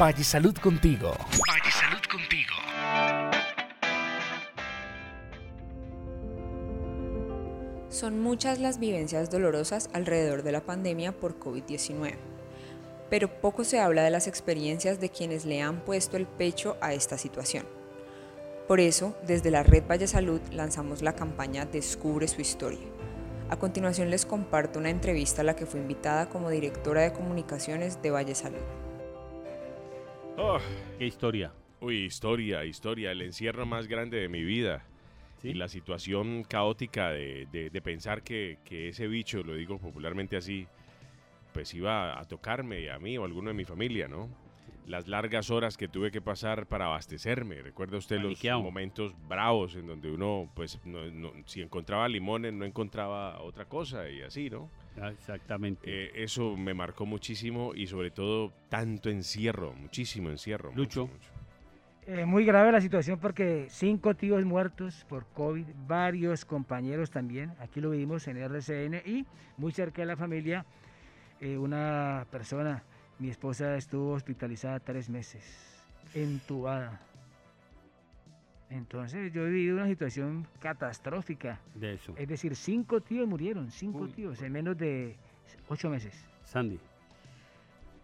Valle Salud contigo. Valle Salud contigo. Son muchas las vivencias dolorosas alrededor de la pandemia por COVID-19, pero poco se habla de las experiencias de quienes le han puesto el pecho a esta situación. Por eso, desde la Red Valle Salud lanzamos la campaña Descubre su historia. A continuación les comparto una entrevista a la que fue invitada como directora de comunicaciones de Valle Salud. Oh, qué historia. Uy, historia, historia, el encierro más grande de mi vida. Y la situación caótica de, de, pensar que, que, ese bicho, lo digo popularmente así, pues iba a tocarme a mí o a alguno de mi familia, ¿no? Las largas horas que tuve que pasar para abastecerme. Recuerda usted los momentos bravos en donde uno, pues, si encontraba limones, no encontraba otra cosa y así, ¿no? Ah, exactamente. Eh, eso me marcó muchísimo y sobre todo tanto encierro, muchísimo encierro. Lucho. Eh, muy grave la situación porque cinco tíos muertos por COVID, varios compañeros también, aquí lo vimos en RCN y muy cerca de la familia, eh, una persona, mi esposa estuvo hospitalizada tres meses, entubada. Entonces yo he vivido una situación catastrófica. De eso. Es decir, cinco tíos murieron, cinco tíos en menos de ocho meses. Sandy.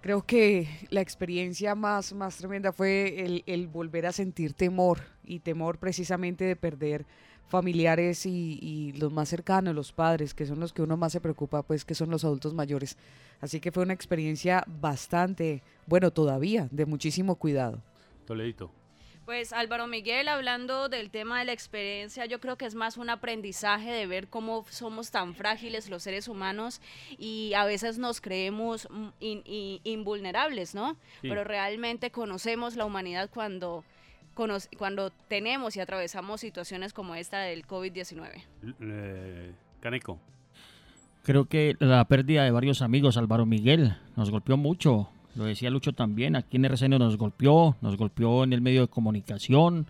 Creo que la experiencia más, más tremenda fue el, volver a sentir temor y temor precisamente de perder familiares y, los más cercanos, los padres, que son los que uno más se preocupa, pues que son los adultos mayores. Así que fue una experiencia bastante, bueno, todavía, de muchísimo cuidado. Toledito. Pues Álvaro Miguel, hablando del tema de la experiencia, yo creo que es más un aprendizaje de ver cómo somos tan frágiles los seres humanos y a veces nos creemos mm, invulnerables, ¿no? Pero realmente conocemos la humanidad cuando, cuando tenemos y atravesamos situaciones como esta del COVID-19. Eh, Caneco. Creo que la pérdida de varios amigos, Álvaro Miguel, nos golpeó mucho lo decía Lucho también, aquí en RCN nos golpeó, nos golpeó en el medio de comunicación,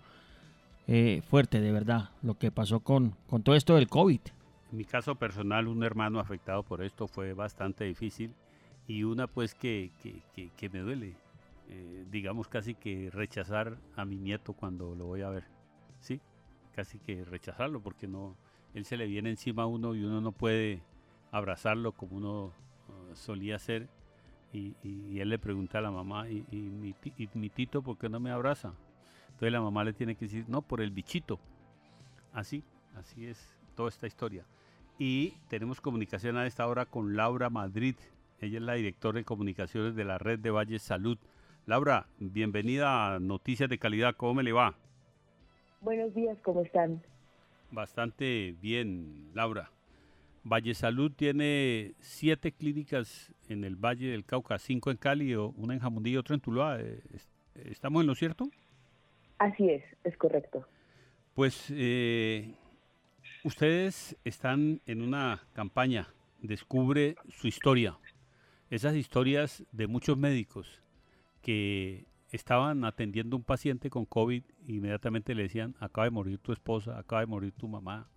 eh, fuerte de verdad lo que pasó con, con todo esto del COVID. En mi caso personal, un hermano afectado por esto fue bastante difícil y una pues que, que, que, me duele, eh, digamos casi que rechazar a mi nieto cuando lo voy a ver, ¿sí? Casi que rechazarlo porque no, él se le viene encima a uno y uno no puede abrazarlo como uno uh, solía hacer y, él le pregunta a la mamá, ¿y, mi, tito por qué no me abraza? Entonces la mamá le tiene que decir, no, por el bichito. Así, así es toda esta historia. Y tenemos comunicación a esta hora con Laura Madrid. Ella es la directora de comunicaciones de la red de Valle Salud. Laura, bienvenida a Noticias de Calidad. ¿Cómo me le va? Buenos días, ¿cómo están? Bastante bien, Laura. Valle Salud tiene siete clínicas en el Valle del Cauca, cinco en Cali, una en Jamundí y otra en Tuluá. Eh, ¿Estamos en lo cierto? Así es, es correcto. Pues eh, ustedes están en una campaña, descubre su historia. Esas historias de muchos médicos que estaban atendiendo a un paciente con COVID, inmediatamente le decían, acaba de morir tu esposa, acaba de morir tu mamá,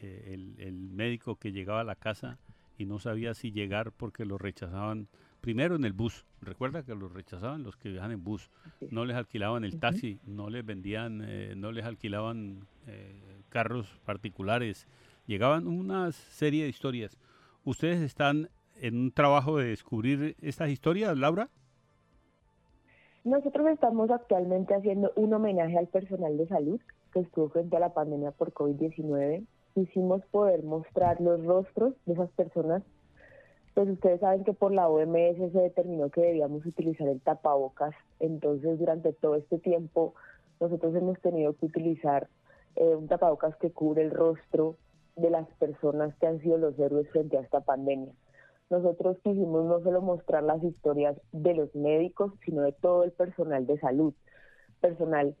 eh, el, médico que llegaba a la casa y no sabía si llegar porque lo rechazaban primero en el bus. Recuerda que lo rechazaban los que viajan en bus. No les alquilaban el taxi, no les vendían, eh, no les alquilaban eh, carros particulares. Llegaban una serie de historias. ¿Ustedes están en un trabajo de descubrir estas historias, Laura? Nosotros estamos actualmente haciendo un homenaje al personal de salud que estuvo frente a la pandemia por COVID-19 quisimos poder mostrar los rostros de esas personas, pues ustedes saben que por la OMS se determinó que debíamos utilizar el tapabocas, entonces durante todo este tiempo nosotros hemos tenido que utilizar eh, un tapabocas que cubre el rostro de las personas que han sido los héroes frente a esta pandemia. Nosotros quisimos no solo mostrar las historias de los médicos, sino de todo el personal de salud, personal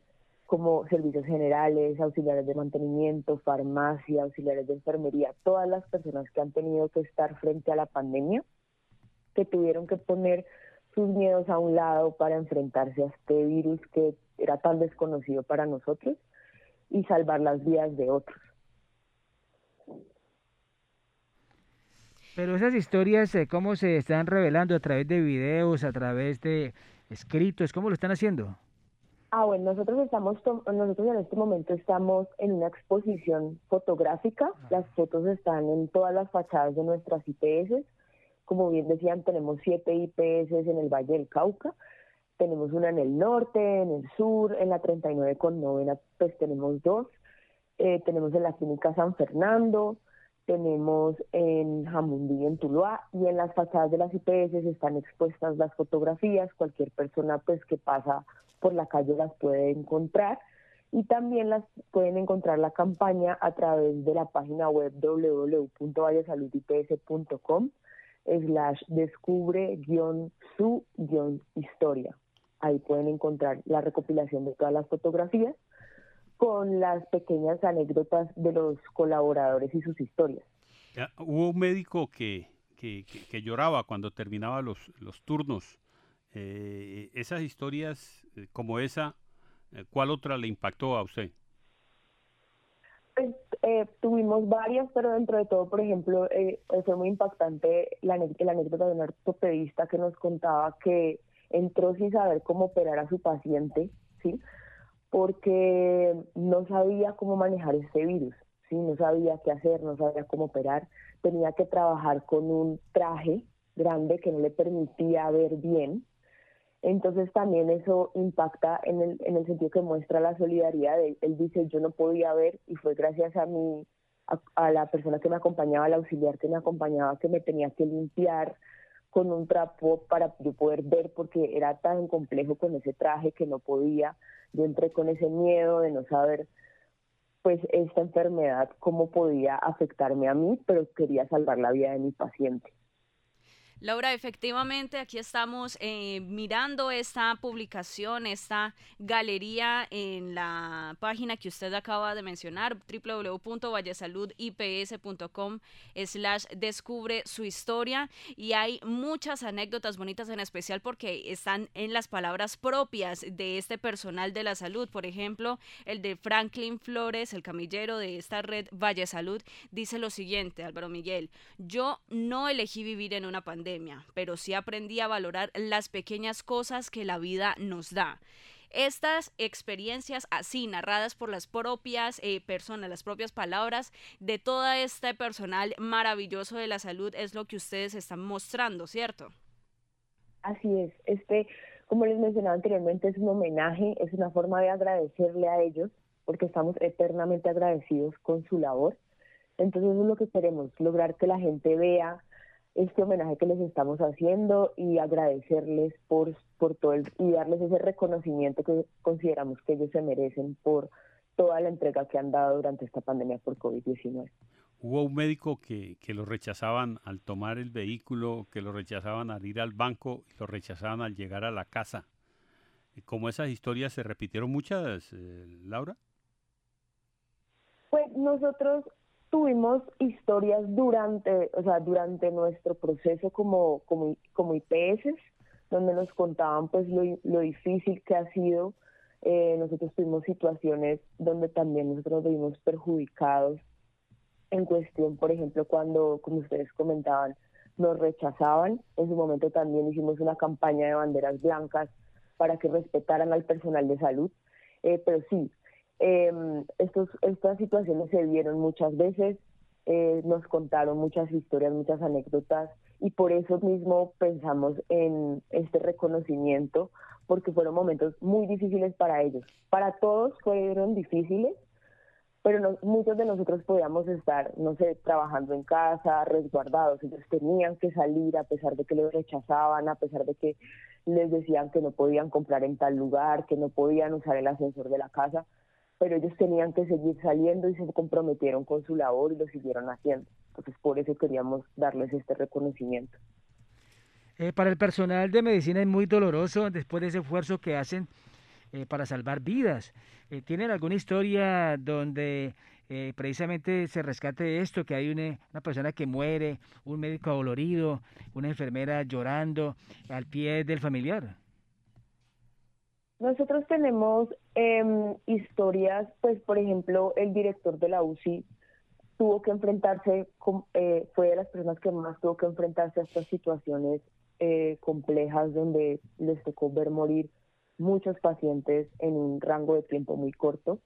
como servicios generales, auxiliares de mantenimiento, farmacia, auxiliares de enfermería, todas las personas que han tenido que estar frente a la pandemia, que tuvieron que poner sus miedos a un lado para enfrentarse a este virus que era tan desconocido para nosotros y salvar las vidas de otros. Pero esas historias, eh, ¿cómo se están revelando a través de videos, a través de escritos? ¿Cómo lo están haciendo? Ah, bueno, nosotros estamos, nosotros en este momento estamos en una exposición fotográfica. Ah. Las fotos están en todas las fachadas de nuestras IPS. Como bien decían, tenemos siete IPS en el Valle del Cauca. Tenemos una en el norte, en el sur, en la 39 con novena, pues tenemos dos. Eh, tenemos en la clínica San Fernando, tenemos en Jamundí, en Tuluá, y en las fachadas de las IPS están expuestas las fotografías. Cualquier persona pues que pasa por la calle las puede encontrar y también las pueden encontrar la campaña a través de la página web www.vallasaludips.com slash descubre su historia. Ahí pueden encontrar la recopilación de todas las fotografías con las pequeñas anécdotas de los colaboradores y sus historias. hubo un médico que, que, lloraba cuando terminaba los, los turnos. Eh, esas historias como esa, eh, ¿cuál otra le impactó a usted? Pues, tuvimos varias, pero dentro de todo, por ejemplo, fue muy impactante la, la anécdota de un ortopedista que nos contaba que entró sin saber cómo operar a su paciente, ¿sí? porque no sabía cómo manejar este virus, ¿sí? no sabía qué hacer, no sabía cómo operar, tenía que trabajar con un traje grande que no le permitía ver bien. Entonces también eso impacta en el, en el sentido que muestra la solidaridad. Él, él dice, yo no podía ver y fue gracias a mi, a, la persona que me acompañaba, al auxiliar que me acompañaba, que me tenía que limpiar con un trapo para yo poder ver porque era tan complejo con ese traje que no podía yo entré con ese miedo de no saber pues esta enfermedad cómo podía afectarme a mí, pero quería salvar la vida de mi paciente. Laura, efectivamente, aquí estamos eh, mirando esta publicación, esta galería en la página que usted acaba de mencionar, www.vallesaludips.com slash descubre su historia y hay muchas anécdotas bonitas en especial porque están en las palabras propias de este personal de la salud. Por ejemplo, el de Franklin Flores, el camillero de esta red Valle Salud, dice lo siguiente, Álvaro Miguel, yo no elegí vivir en una pandemia pero sí aprendí a valorar las pequeñas cosas que la vida nos da. Estas experiencias así narradas por las propias eh, personas, las propias palabras de todo este personal maravilloso de la salud es lo que ustedes están mostrando, ¿cierto? Así es. Este, como les mencionaba anteriormente, es un homenaje, es una forma de agradecerle a ellos porque estamos eternamente agradecidos con su labor. Entonces eso es lo que queremos, lograr que la gente vea este homenaje que les estamos haciendo y agradecerles por, por todo el, y darles ese reconocimiento que consideramos que ellos se merecen por toda la entrega que han dado durante esta pandemia por COVID-19. Hubo un médico que, que lo rechazaban al tomar el vehículo, que lo rechazaban al ir al banco y lo rechazaban al llegar a la casa. ¿Cómo esas historias se repitieron muchas, eh, Laura? Pues nosotros tuvimos historias durante, o sea, durante nuestro proceso como, como, como IPS, donde nos contaban pues lo, lo difícil que ha sido. Eh, nosotros tuvimos situaciones donde también nosotros nos vimos perjudicados en cuestión, por ejemplo, cuando, como ustedes comentaban, nos rechazaban. En su momento también hicimos una campaña de banderas blancas para que respetaran al personal de salud. Eh, pero sí, eh, estos, estas situaciones se dieron muchas veces, eh, nos contaron muchas historias, muchas anécdotas y por eso mismo pensamos en este reconocimiento porque fueron momentos muy difíciles para ellos. Para todos fueron difíciles, pero muchos de nosotros podíamos estar, no sé, trabajando en casa, resguardados. Ellos tenían que salir a pesar de que los rechazaban, a pesar de que les decían que no podían comprar en tal lugar, que no podían usar el ascensor de la casa pero ellos tenían que seguir saliendo y se comprometieron con su labor y lo siguieron haciendo. Entonces, por eso queríamos darles este reconocimiento. Eh, para el personal de medicina es muy doloroso después de ese esfuerzo que hacen eh, para salvar vidas. Eh, ¿Tienen alguna historia donde precisamente se rescate esto, que hay una, una, persona que muere, un médico dolorido, una enfermera llorando al pie del familiar? Nosotros tenemos em, historias, pues por ejemplo, el director de la UCI tuvo que enfrentarse, eh, fue de las personas que más tuvo que enfrentarse a estas situaciones eh, complejas donde les tocó ver morir muchos pacientes en un rango de tiempo muy corto.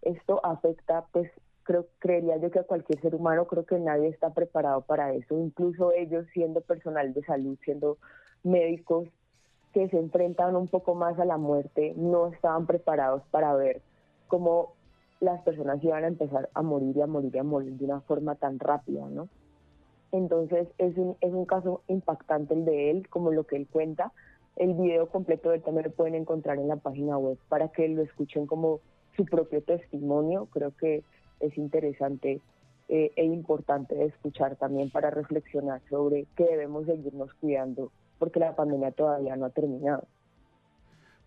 Esto afecta, pues, creo, creería yo que a cualquier ser humano, creo que nadie está preparado para eso, incluso ellos siendo personal de salud, siendo médicos que se enfrentan un poco más a la muerte, no estaban preparados para ver cómo las personas iban a empezar a morir y a morir y a morir de una forma tan rápida, ¿no? Entonces es un, es un caso impactante el de él, como lo que él cuenta. El video completo de él también lo pueden encontrar en la página web para que lo escuchen como su propio testimonio. Creo que es interesante eh, e importante escuchar también para reflexionar sobre que debemos seguirnos cuidando porque la pandemia todavía no ha terminado.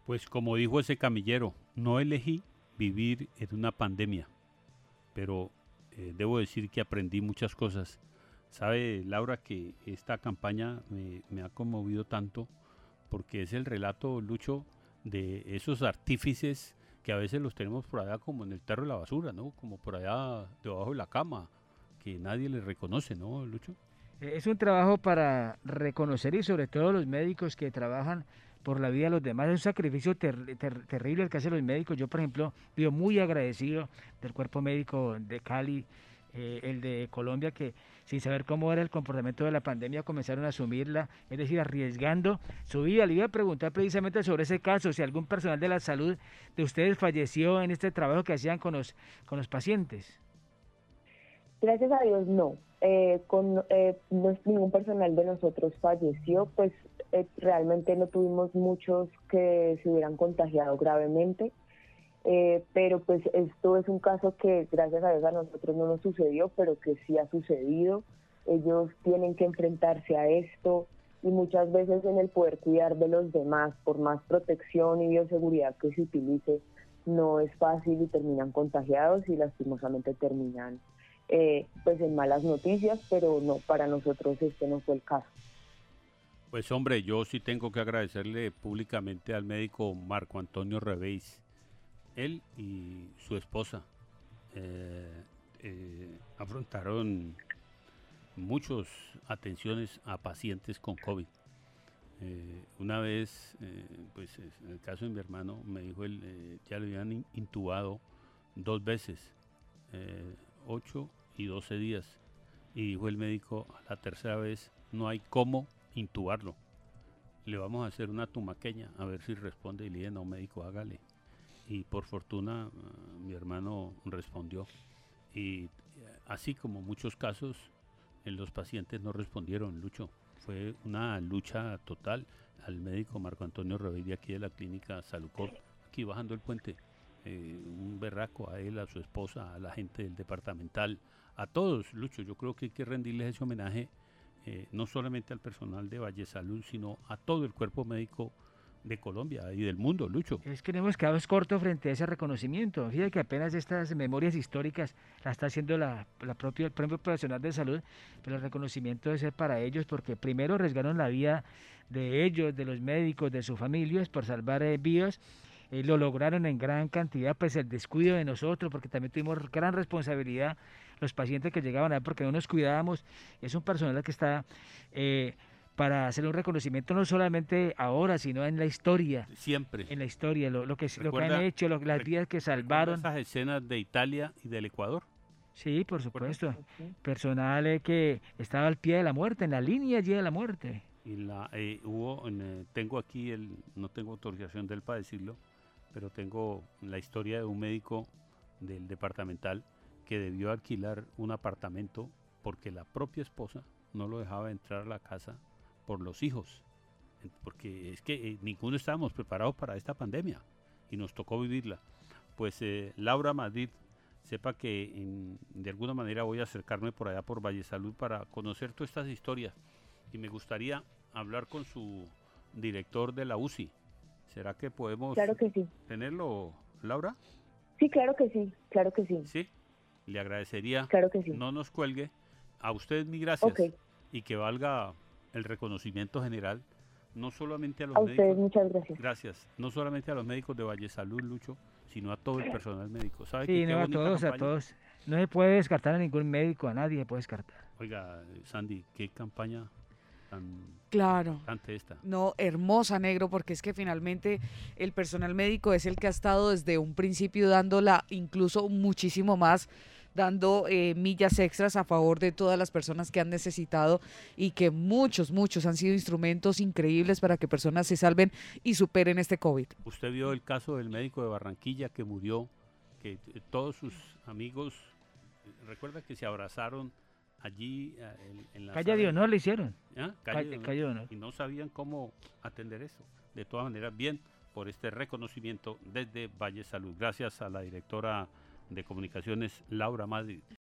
Pues como dijo ese camillero, no elegí vivir en una pandemia, pero eh, debo decir que aprendí muchas cosas. Sabe, Laura, que esta campaña me, ha conmovido tanto porque es el relato, Lucho, de esos artífices que a veces los tenemos por allá como en el tarro de la basura, ¿no? Como por allá debajo de la cama, que nadie les reconoce, ¿no, Lucho? Es un trabajo para reconocer y sobre todo los médicos que trabajan por la vida de los demás. Es un sacrificio terrible el que hacen los médicos. Yo, por ejemplo, vivo muy agradecido del cuerpo médico de Cali, eh, el de Colombia, que sin saber cómo era el comportamiento de la pandemia comenzaron a asumirla, es decir, arriesgando su vida. Le iba a preguntar precisamente sobre ese caso, si algún personal de la salud de ustedes falleció en este trabajo que hacían con los, con los pacientes. Gracias a Dios no. Eh, con eh, ningún personal de nosotros falleció, pues eh, realmente no tuvimos muchos que se hubieran contagiado gravemente, eh, pero pues esto es un caso que gracias a Dios a nosotros no nos sucedió, pero que sí ha sucedido. Ellos tienen que enfrentarse a esto y muchas veces en el poder cuidar de los demás, por más protección y bioseguridad que se utilice, no es fácil y terminan contagiados y lastimosamente terminan eh, pues en malas noticias, pero no, para nosotros este no fue el caso. Pues hombre, yo sí tengo que agradecerle públicamente al médico Marco Antonio Reveis, él y su esposa eh, eh, afrontaron muchas atenciones a pacientes con COVID. una vez, pues en el caso de mi hermano, me dijo él, ya le habían intubado dos veces, 8 y 12 días. Y dijo el médico la tercera vez, no hay cómo intubarlo. Le vamos a hacer una tumaqueña a ver si responde y le dije, no médico, hágale. Y por fortuna ah, mi hermano respondió. Y así como muchos casos, en los pacientes no respondieron, Lucho. Fue una lucha total al médico Marco Antonio de aquí de la clínica Salucor, aquí bajando el puente. Eh, un berraco a él, a su esposa, a la gente del departamental, a todos, Lucho. Yo creo que hay que rendirles ese homenaje eh, no solamente al personal de Valle Salud, sino a todo el cuerpo médico de Colombia y del mundo, Lucho. Es que hemos quedado corto frente a ese reconocimiento. Fíjate que apenas estas memorias históricas las está haciendo la, la propia, el propio profesional de salud, pero el reconocimiento debe ser para ellos porque primero arriesgaron la vida de ellos, de los médicos, de sus familias por salvar eh, vidas eh, lo lograron en gran cantidad, pues el descuido de nosotros, porque también tuvimos gran responsabilidad los pacientes que llegaban a ver, porque no nos cuidábamos, es un personal que está eh, para hacer un reconocimiento no solamente ahora, sino en la historia. Siempre. En la historia, lo, que, lo que han hecho, las vidas que salvaron. esas escenas de Italia y del Ecuador? Sí, por supuesto. Personal eh, que estaba al pie de la muerte, en la línea allí de la muerte. Y la, hubo, tengo aquí, el, no tengo autorización de él para decirlo, pero tengo la historia de un médico del departamental que debió alquilar un apartamento porque la propia esposa no lo dejaba entrar a la casa por los hijos. Porque es que eh, ninguno estábamos preparados para esta pandemia y nos tocó vivirla. Pues eh, Laura Madrid, sepa que de alguna manera voy a acercarme por allá por Valle Salud para conocer todas estas historias y me gustaría hablar con su director de la UCI, ¿Será que podemos tenerlo, Laura? Sí, claro que sí, claro que sí. Sí, le agradecería. Claro que sí. No nos cuelgue. A usted mi gracias. Y que valga el reconocimiento general, no solamente a los médicos. Ustedes muchas gracias. Gracias. No solamente a los médicos de Valle Salud, Lucho, sino a todo el personal médico. ¿Sabe sí, no, a todos, a todos. No se puede descartar a ningún médico, a nadie se puede descartar. Oiga, Sandy, qué campaña claro. esta. No, hermosa, negro, porque es que finalmente el personal médico es el que ha estado desde un principio dándola incluso muchísimo más dando eh, millas extras a favor de todas las personas que han necesitado y que muchos, muchos han sido instrumentos increíbles para que personas se salven y superen este COVID. Usted vio el caso del médico de Barranquilla que murió, que eh, todos sus amigos, recuerda que se abrazaron allí eh, en, la... Calle de honor le hicieron. ¿Ah? Calle, de honor. Y no sabían cómo atender eso. De todas maneras, bien por este reconocimiento desde Valle Salud. Gracias a la directora de Comunicaciones, Laura Madrid.